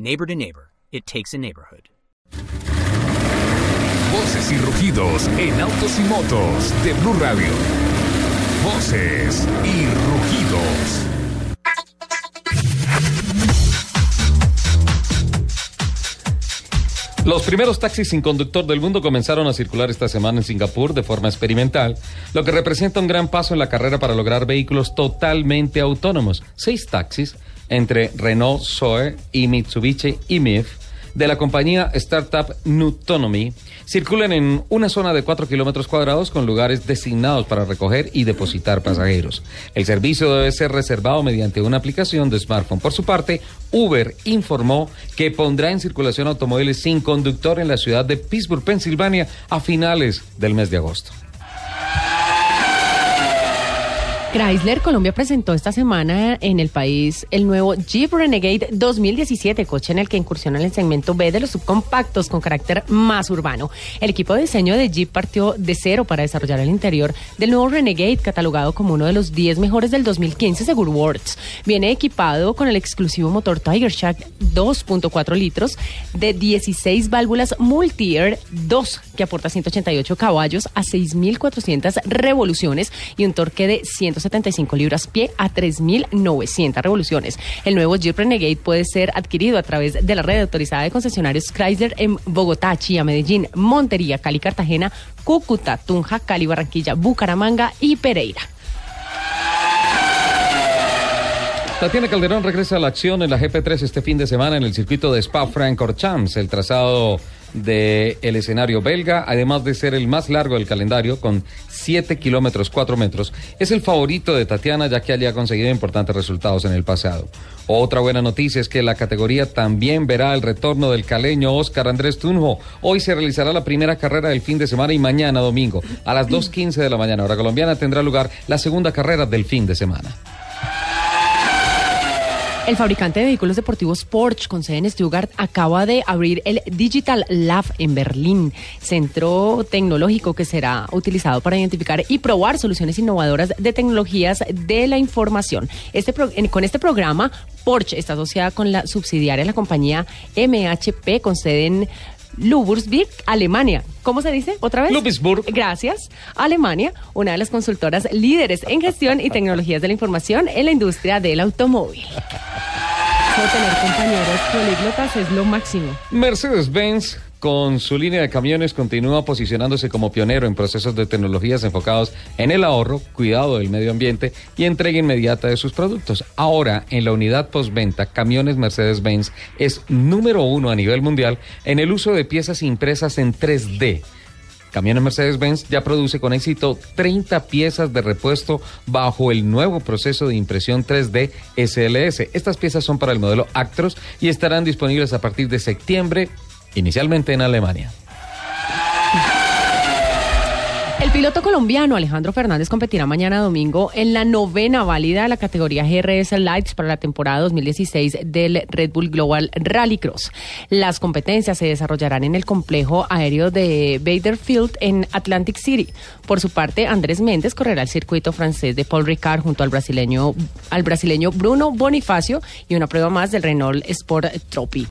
Neighbor to Neighbor, it takes a neighborhood. Voces y rugidos en autos y motos de Blue Radio. Voces y rugidos. Los primeros taxis sin conductor del mundo comenzaron a circular esta semana en Singapur de forma experimental, lo que representa un gran paso en la carrera para lograr vehículos totalmente autónomos. Seis taxis entre Renault Zoe y Mitsubishi IMIF de la compañía Startup Nutonomy circulan en una zona de 4 kilómetros cuadrados con lugares designados para recoger y depositar pasajeros. El servicio debe ser reservado mediante una aplicación de smartphone. Por su parte, Uber informó que pondrá en circulación automóviles sin conductor en la ciudad de Pittsburgh, Pensilvania, a finales del mes de agosto. Chrysler Colombia presentó esta semana en el país el nuevo Jeep Renegade 2017, coche en el que incursiona en el segmento B de los subcompactos con carácter más urbano. El equipo de diseño de Jeep partió de cero para desarrollar el interior del nuevo Renegade, catalogado como uno de los 10 mejores del 2015 según Words. Viene equipado con el exclusivo motor Tiger Shark 2.4 litros de 16 válvulas Multi-Air 2 que aporta 188 caballos a 6.400 revoluciones y un torque de 175 libras pie a 3.900 revoluciones. El nuevo Jeep Renegade puede ser adquirido a través de la red autorizada de concesionarios Chrysler en Bogotá, Chía, Medellín, Montería, Cali, Cartagena, Cúcuta, Tunja, Cali, Barranquilla, Bucaramanga y Pereira. Tatiana Calderón regresa a la acción en la GP3 este fin de semana en el circuito de Spa-Francorchamps. El trazado del el escenario belga, además de ser el más largo del calendario, con 7 kilómetros 4 metros, es el favorito de Tatiana, ya que allí ha conseguido importantes resultados en el pasado. Otra buena noticia es que la categoría también verá el retorno del caleño Oscar Andrés Tunjo. Hoy se realizará la primera carrera del fin de semana y mañana domingo, a las 2.15 de la mañana, hora colombiana, tendrá lugar la segunda carrera del fin de semana. El fabricante de vehículos deportivos Porsche, con sede en Stuttgart, acaba de abrir el Digital Lab en Berlín, centro tecnológico que será utilizado para identificar y probar soluciones innovadoras de tecnologías de la información. Este con este programa, Porsche está asociada con la subsidiaria de la compañía MHP, con sede en Lubursburg, Alemania. ¿Cómo se dice otra vez? Ludwigsburg. Gracias. Alemania, una de las consultoras líderes en gestión y tecnologías de la información en la industria del automóvil. tener compañeros políglotas es lo máximo. Mercedes-Benz con su línea de camiones continúa posicionándose como pionero en procesos de tecnologías enfocados en el ahorro, cuidado del medio ambiente y entrega inmediata de sus productos. Ahora, en la unidad postventa, Camiones Mercedes-Benz es número uno a nivel mundial en el uso de piezas impresas en 3D. Camiones Mercedes-Benz ya produce con éxito 30 piezas de repuesto bajo el nuevo proceso de impresión 3D SLS. Estas piezas son para el modelo Actros y estarán disponibles a partir de septiembre inicialmente en Alemania. El piloto colombiano Alejandro Fernández competirá mañana domingo en la novena válida de la categoría GRS Lights para la temporada 2016 del Red Bull Global Rallycross. Las competencias se desarrollarán en el complejo aéreo de Bader Field en Atlantic City. Por su parte, Andrés Méndez correrá el circuito francés de Paul Ricard junto al brasileño, al brasileño Bruno Bonifacio y una prueba más del Renault Sport Trophy.